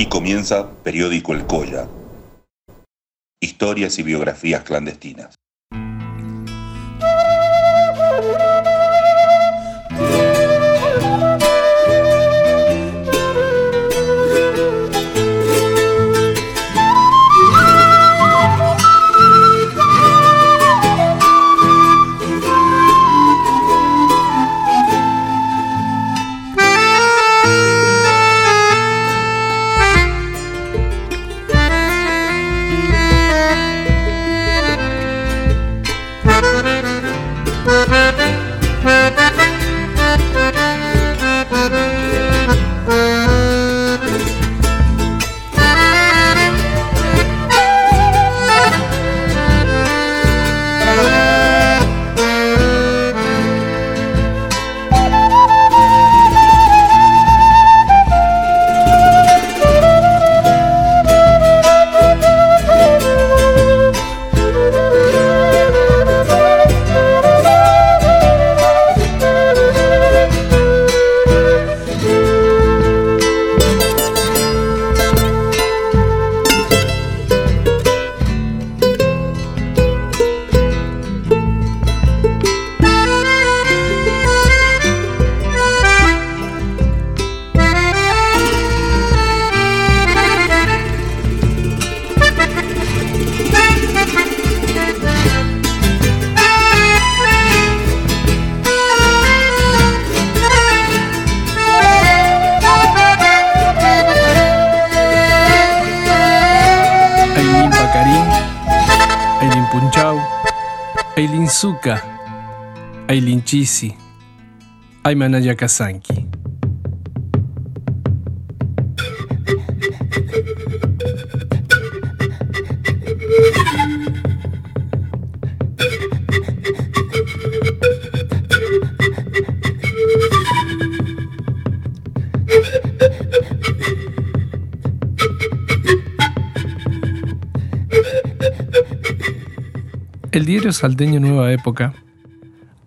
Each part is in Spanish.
Aquí comienza Periódico El Colla. Historias y biografías clandestinas. Suka, Aileen Chisi, Aymanaya Kazanki. El diario salteño Nueva Época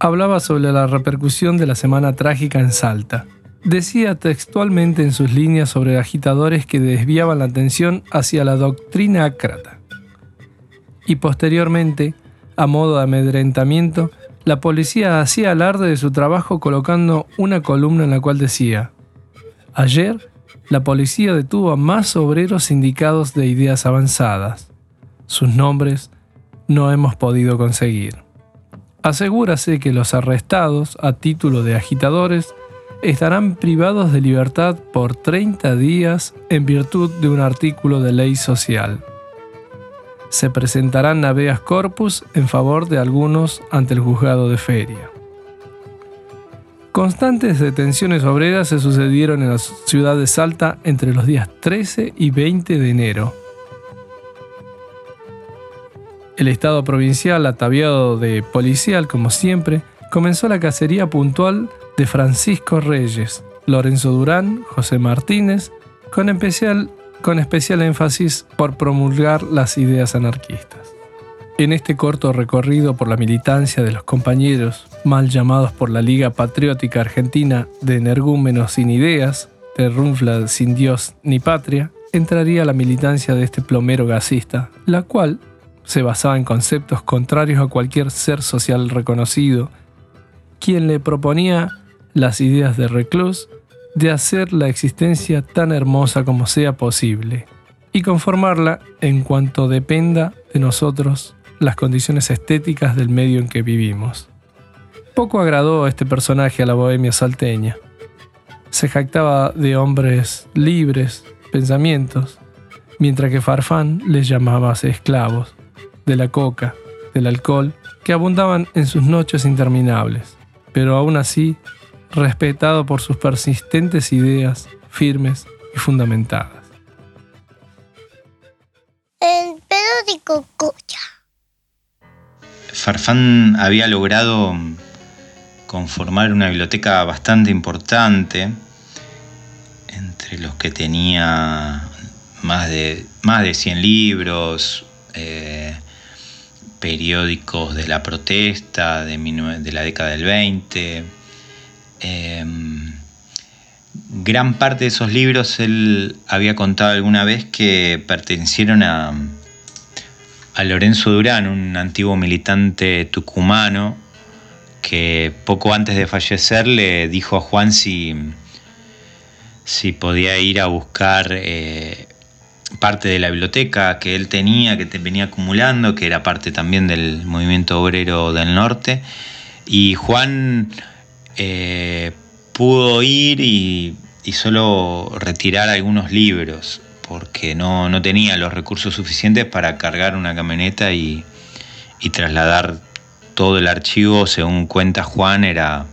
hablaba sobre la repercusión de la semana trágica en Salta. Decía textualmente en sus líneas sobre agitadores que desviaban la atención hacia la doctrina acrata. Y posteriormente, a modo de amedrentamiento, la policía hacía alarde de su trabajo colocando una columna en la cual decía, Ayer, la policía detuvo a más obreros indicados de ideas avanzadas. Sus nombres no hemos podido conseguir. Asegúrase que los arrestados a título de agitadores estarán privados de libertad por 30 días en virtud de un artículo de ley social. Se presentarán habeas corpus en favor de algunos ante el juzgado de feria. Constantes detenciones obreras se sucedieron en la ciudad de Salta entre los días 13 y 20 de enero el Estado provincial, ataviado de policial como siempre, comenzó la cacería puntual de Francisco Reyes, Lorenzo Durán, José Martínez, con especial, con especial énfasis por promulgar las ideas anarquistas. En este corto recorrido por la militancia de los compañeros, mal llamados por la Liga Patriótica Argentina de energúmenos sin ideas, de Runfla sin Dios ni patria, entraría la militancia de este plomero gasista, la cual se basaba en conceptos contrarios a cualquier ser social reconocido, quien le proponía las ideas de Reclus de hacer la existencia tan hermosa como sea posible y conformarla en cuanto dependa de nosotros las condiciones estéticas del medio en que vivimos. Poco agradó a este personaje a la bohemia salteña. Se jactaba de hombres libres, pensamientos, mientras que Farfán les llamaba esclavos de la coca, del alcohol, que abundaban en sus noches interminables, pero aún así respetado por sus persistentes ideas firmes y fundamentadas. El periódico Cocha. Farfán había logrado conformar una biblioteca bastante importante, entre los que tenía más de, más de 100 libros, eh, periódicos de la protesta de, la década del 20, em, gran parte de esos libros él había contado alguna vez que pertenecieron a, a Lorenzo Durán, un antiguo militante tucumano, que poco antes de fallecer le dijo a Juan si, si podía ir a buscar eh, parte de la biblioteca que él tenía, que te venía acumulando, que era parte también del movimiento obrero del norte. Y Juan eh, pudo ir y, solo retirar algunos libros, porque no, no, tenía los recursos suficientes para cargar una camioneta y, trasladar todo el archivo, según cuenta Juan, era,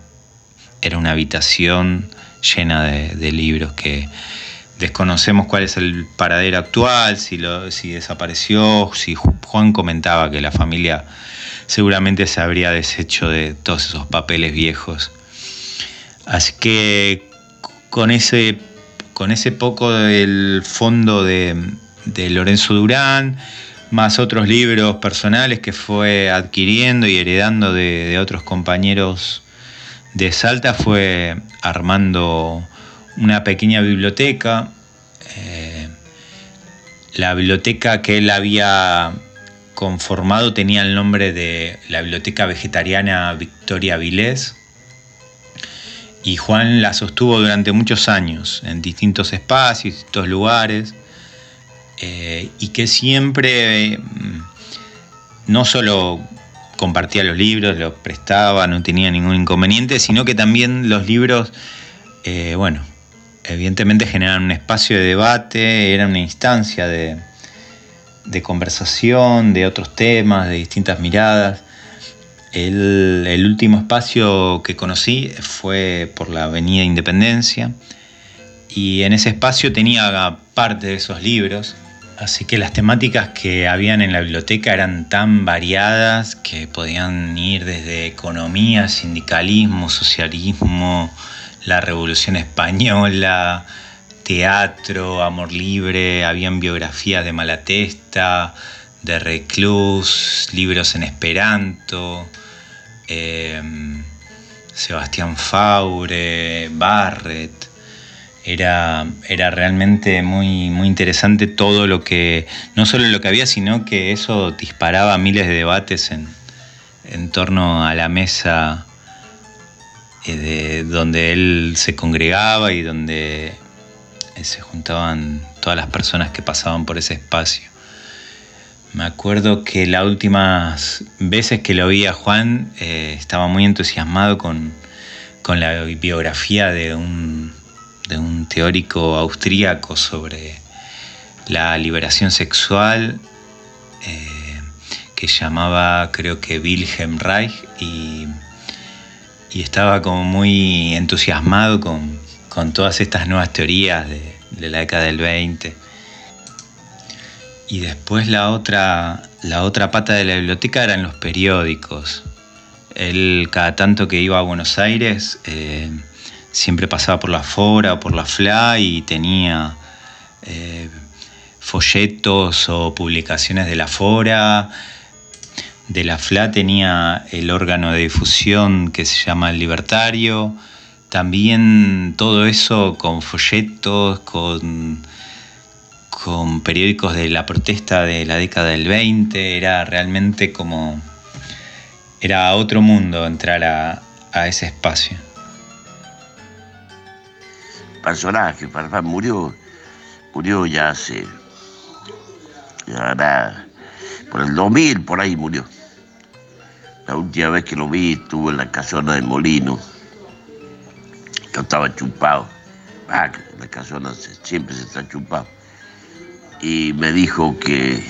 era una habitación llena de, libros que desconocemos cuál es el paradero actual, si, desapareció, si Juan comentaba que la familia seguramente se habría deshecho de todos esos papeles viejos. Así que con ese, con ese poco del fondo de, de Lorenzo Durán, más otros libros personales que fue adquiriendo y heredando de, otros compañeros de Salta, fue armando una pequeña biblioteca. Eh, la biblioteca que él había conformado tenía el nombre de la Biblioteca Vegetariana Victoria Vilés. Y Juan la sostuvo durante muchos años en distintos espacios, distintos lugares. Eh, y que siempre mm, no solo compartía los libros, los prestaba, no tenía ningún inconveniente, sino que también los libros, eh, bueno, evidentemente generaban un espacio de debate, era una instancia de, conversación, de otros temas, de distintas miradas. El, el, último espacio que conocí fue por la Avenida Independencia y en ese espacio tenía parte de esos libros Así que las temáticas que habían en la biblioteca eran tan variadas que podían ir desde economía, sindicalismo, socialismo, la revolución española, teatro, amor libre, habían biografías de Malatesta, de Reclus, libros en esperanto, em, Sebastián Faure, Barrett. Era, era realmente muy, muy interesante todo lo que, no solo lo que había, sino que eso disparaba miles de debates en, en torno a la mesa eh, de, donde él se congregaba y donde eh, se juntaban todas las personas que pasaban por ese espacio. Me acuerdo que las últimas veces que lo vi a Juan eh, estaba muy entusiasmado con, con la biografía de un, de un teórico austríaco sobre la liberación sexual que llamaba creo que Wilhelm Reich y, estaba como muy entusiasmado con, todas estas nuevas teorías de, la década del 20. Y después la otra, la otra pata de la biblioteca eran los periódicos. Él cada tanto que iba a Buenos Aires eh, siempre pasaba por la Fora o por la FLA y tenía eh, folletos o publicaciones de la Fora. De la FLA tenía el órgano de difusión que se llama El Libertario. También todo eso con folletos, con, con periódicos de la protesta de la década del 20. Era realmente como... Era otro mundo entrar a ese espacio personaje, Farfán murió, murió ya hace, ya por el 2000, por ahí murió. La última vez que lo vi estuvo en la casona de Molino. Yo estaba chupado. Ah, la casona siempre se está chupado. Y me dijo que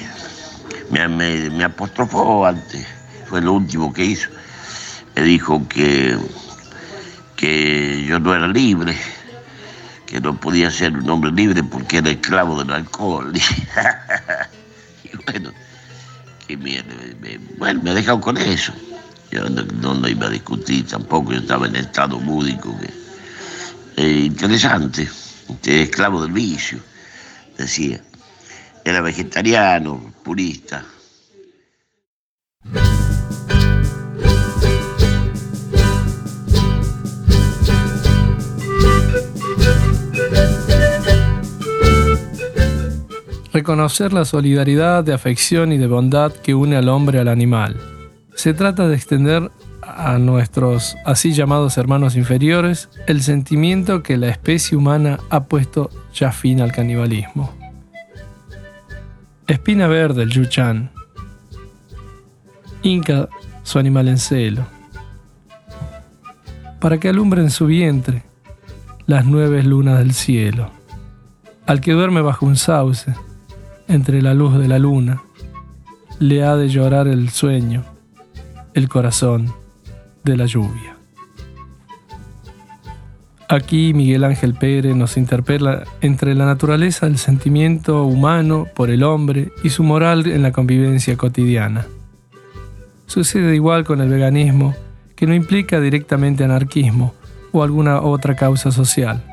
me, apostrofó antes, fue lo último que hizo. Me dijo que, que yo no era libre que no podía ser un hombre libre porque era esclavo del alcohol. y bueno, que me, bueno, me ha dejado con eso yo no, iba a discutir tampoco, yo estaba en estado búdico, que, eh, interesante, esclavo del vicio, decía, era vegetariano, purista. Reconocer la solidaridad de afección y de bondad que une al hombre al animal se trata de extender a nuestros así llamados hermanos inferiores el sentimiento que la especie humana ha puesto ya fin al canibalismo. Espina verde el Yuchan. Inca su animal en celo. Para que alumbren su vientre las nueve lunas del cielo. Al que duerme bajo un sauce, entre la luz de la luna, le ha de llorar el sueño, el corazón de la lluvia. Aquí Miguel Ángel Pérez nos interpela entre la naturaleza del sentimiento humano por el hombre y su moral en la convivencia cotidiana. Sucede igual con el veganismo, que no implica directamente anarquismo o alguna otra causa social,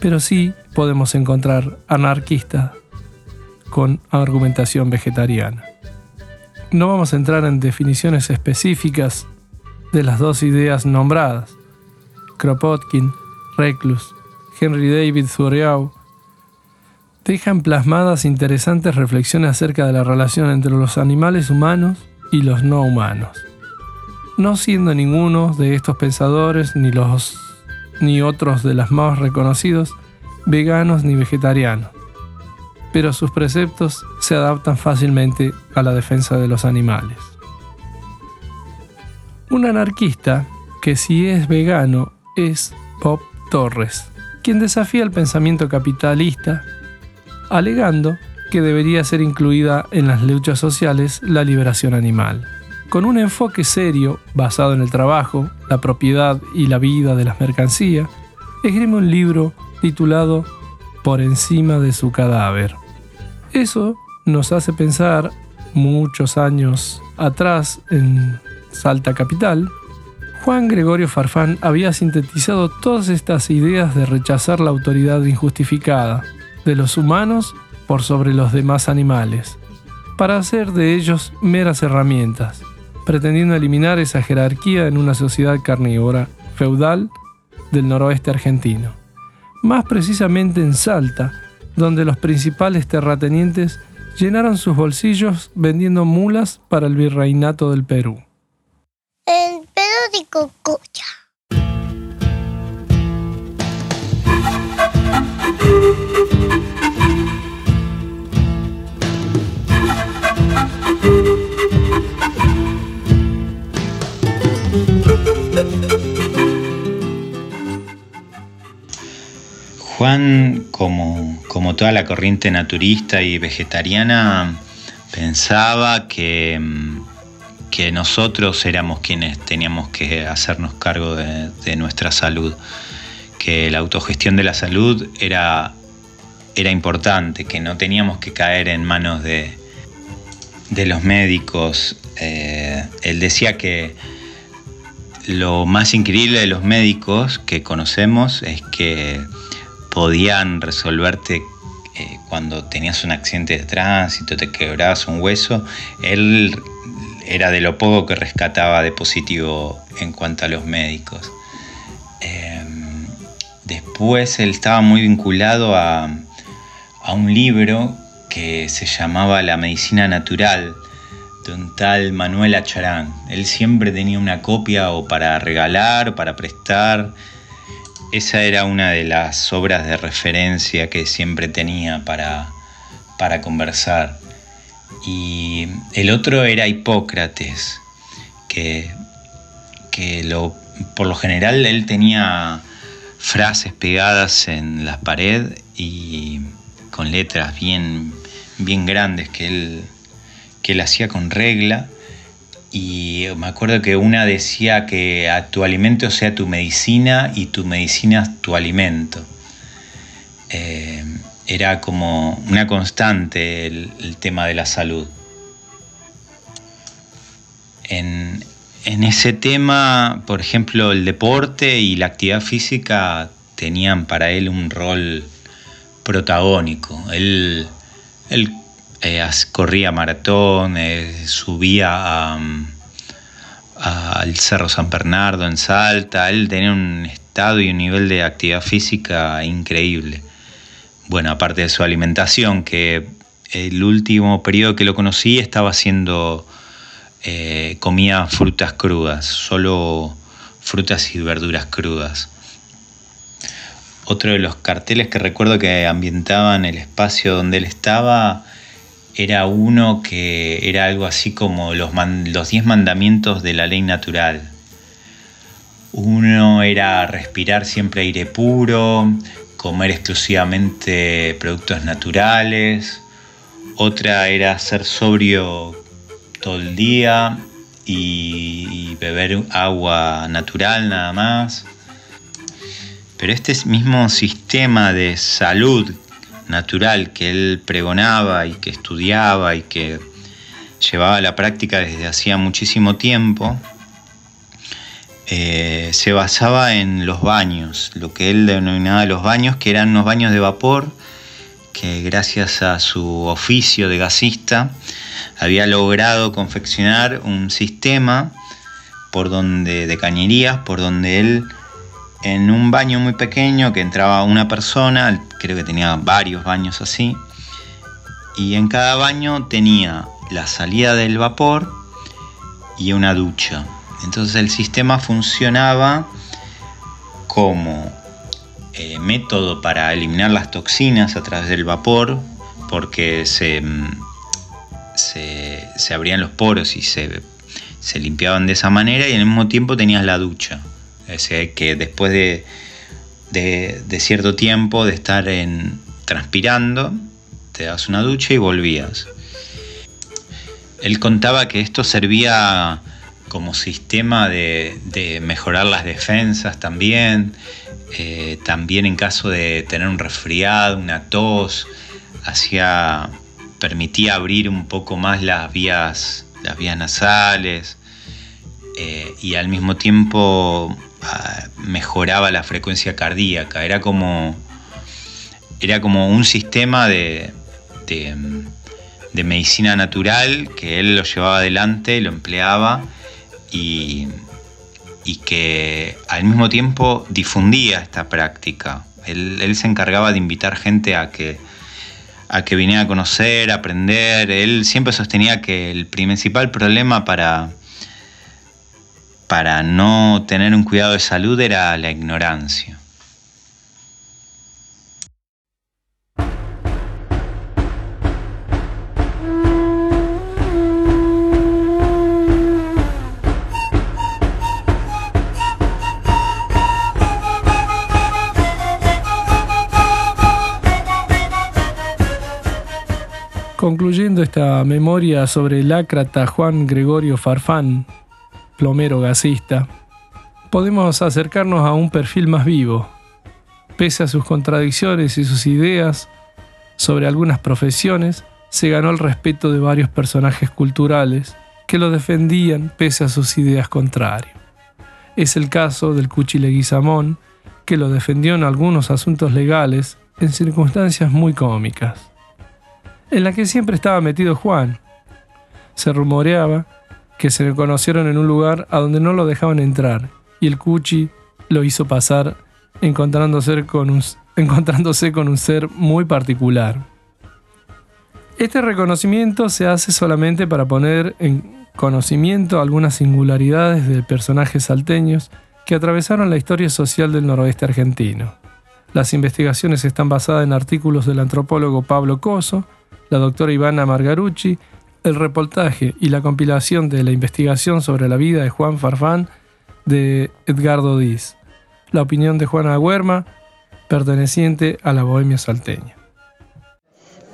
pero sí podemos encontrar anarquistas con argumentación vegetariana. No vamos a entrar en definiciones específicas de las dos ideas nombradas. Kropotkin, Reclus, Henry David Thoreau dejan plasmadas interesantes reflexiones acerca de la relación entre los animales humanos y los no humanos. No siendo ninguno de estos pensadores ni los ni otros de los más reconocidos veganos ni vegetarianos, pero sus preceptos se adaptan fácilmente a la defensa de los animales. Un anarquista que si es vegano es Bob Torres, quien desafía el pensamiento capitalista, alegando que debería ser incluida en las luchas sociales la liberación animal. Con un enfoque serio, basado en el trabajo, la propiedad y la vida de las mercancías, escribe un libro titulado Por encima de su cadáver. Eso nos hace pensar muchos años atrás en Salta Capital, Juan Gregorio Farfán había sintetizado todas estas ideas de rechazar la autoridad injustificada de los humanos por sobre los demás animales, para hacer de ellos meras herramientas, pretendiendo eliminar esa jerarquía en una sociedad carnívora, feudal, del noroeste argentino. Más precisamente en Salta, donde los principales terratenientes llenaron sus bolsillos vendiendo mulas para el virreinato del Perú de cocoya. Juan, toda la corriente naturista y vegetariana, pensaba que mm, que nosotros éramos quienes teníamos que hacernos cargo de, nuestra salud, que la autogestión de la salud era, era importante, que no teníamos que caer en manos de, de los médicos. Eh, él decía que lo más increíble de los médicos que conocemos es que podían resolverte cuando tenías un accidente de tránsito, te quebrabas un hueso, él era de lo poco que rescataba de positivo en cuanto a los médicos. Em, después él estaba muy vinculado a, un libro que se llamaba La medicina natural de un tal Manuel Acharán. Él siempre tenía una copia o para regalar o para prestar. Esa era una de las obras de referencia que siempre tenía para, para conversar. Y el otro era Hipócrates, que, por lo general él tenía frases pegadas en la pared y con letras bien, bien grandes que él, que él hacía con regla. Y me acuerdo que una decía que tu alimento sea tu medicina y tu medicina tu alimento. Eh, era como una constante el, tema de la salud. En, ese tema, por ejemplo, el deporte y la actividad física tenían para él un rol protagónico. Él, eh, corría maratón, eh, subía al Cerro San Bernardo en Salta, él tenía un estado y un nivel de actividad física increíble bueno, aparte de su alimentación, que el último periodo que lo conocí estaba haciendo, eh, comía frutas crudas, solo frutas y verduras crudas. Otro de los carteles que recuerdo que ambientaban el espacio donde él estaba era uno que era algo así como los, los diez mandamientos de la ley natural. Uno era respirar siempre aire puro, comer exclusivamente productos naturales. Otra era ser sobrio todo el día y, beber agua natural nada más. Pero este mismo sistema de salud natural que él pregonaba y que estudiaba y que llevaba a la práctica desde hacía muchísimo tiempo, eh, se basaba en los baños, lo que él denominaba los baños, que eran unos baños de vapor, que gracias a su oficio de gasista había logrado confeccionar un sistema por donde, de cañerías, por donde él en un baño muy pequeño que entraba una persona, creo que tenía varios baños así, y en cada baño tenía la salida del vapor y una ducha. Entonces el sistema funcionaba como eh, método para eliminar las toxinas a través del vapor, porque se, se, abrían los poros y se, se limpiaban de esa manera y al mismo tiempo tenías la ducha. Es que después de, de, cierto tiempo de estar en, transpirando, te das una ducha y volvías. Él contaba que esto servía como sistema de, mejorar las defensas también, eh, también en caso de tener un resfriado, una tos, hacía, permitía abrir un poco más las vías, las vías nasales eh, y al mismo tiempo mejoraba la frecuencia cardíaca. Era como, era como un sistema de, de, medicina natural que él lo llevaba adelante, lo empleaba y, y que al mismo tiempo difundía esta práctica. Él, él, se encargaba de invitar gente a que, a que viniera a conocer, a aprender. Él siempre sostenía que el principal problema para, para no tener un cuidado de salud era la ignorancia. Concluyendo esta memoria sobre el ácrata Juan Gregorio Farfán, plomero gasista, podemos acercarnos a un perfil más vivo. Pese a sus contradicciones y sus ideas sobre algunas profesiones, se ganó el respeto de varios personajes culturales que lo defendían pese a sus ideas contrarias. Es el caso del Cuchi Leguizamón, que lo defendió en algunos asuntos legales en circunstancias muy cómicas, en la que siempre estaba metido Juan. Se rumoreaba que se conocieron en un lugar a donde no lo dejaban entrar y el Cuchi lo hizo pasar encontrándose con un, encontrándose con un ser muy particular. Este reconocimiento se hace solamente para poner en conocimiento algunas singularidades de personajes salteños que atravesaron la historia social del noroeste argentino. Las investigaciones están basadas en artículos del antropólogo Pablo Coso, la doctora Ivana Margarucci el reportaje y la compilación de la investigación sobre la vida de Juan Farfán de Edgardo Diz. La opinión de Juana Huerma, perteneciente a la Bohemia salteña.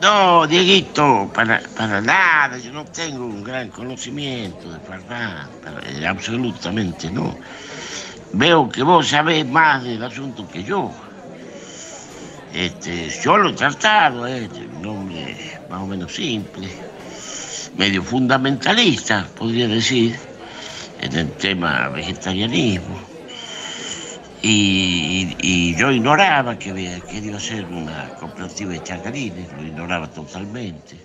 No, Dieguito, para, para nada, yo no tengo un gran conocimiento de Farfán, eh, absolutamente no. Veo que vos sabés más del asunto que yo. Este, yo lo he tratado, eh, un hombre más o menos simple medio fundamentalista, podría decir, en el tema vegetarianismo. Y, yo ignoraba que había querido hacer una cooperativa de chacarines, lo ignoraba totalmente.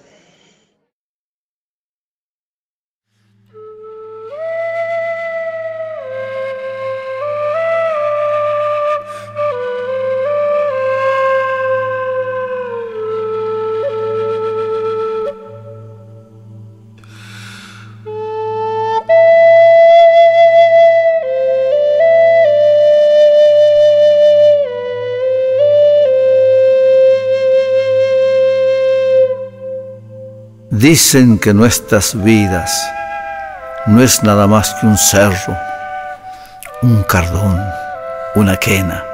Dicen que nuestras vidas no es nada más que un cerro, un cardón, una quena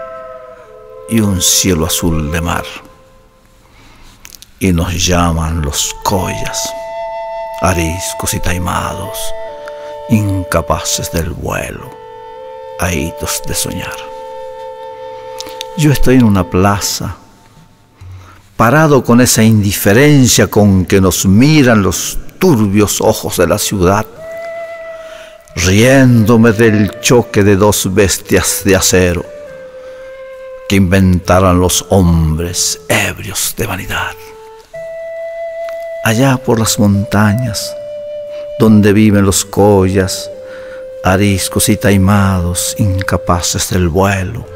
y un cielo azul de mar. Y nos llaman los collas, ariscos y taimados, incapaces del vuelo, ahitos de soñar. Yo estoy en una plaza parado con esa indiferencia con que nos miran los turbios ojos de la ciudad, riéndome del choque de dos bestias de acero que inventaron los hombres ebrios de vanidad. Allá por las montañas, donde viven los collas, ariscos y taimados, incapaces del vuelo,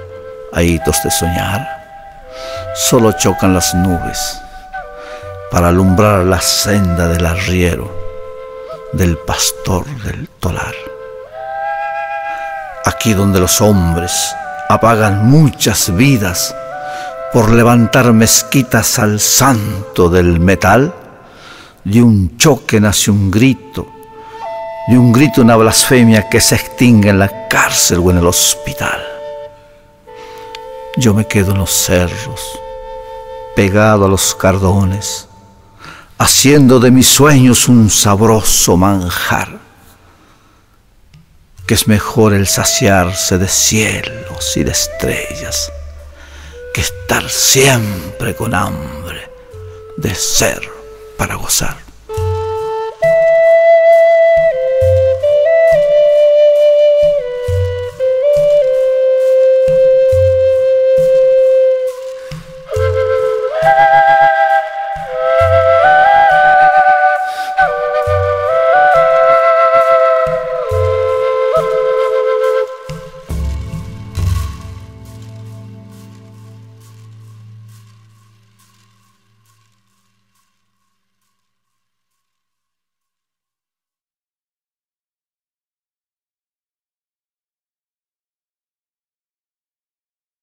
ahitos de soñar solo chocan las nubes para alumbrar la senda del arriero, del pastor del tolar. Aquí donde los hombres apagan muchas vidas por levantar mezquitas al santo del metal, de un choque nace un grito, de un grito una blasfemia que se extingue en la cárcel o en el hospital. Yo me quedo en los cerros, pegado a los cardones, haciendo de mis sueños un sabroso manjar, que es mejor el saciarse de cielos y de estrellas que estar siempre con hambre de ser para gozar.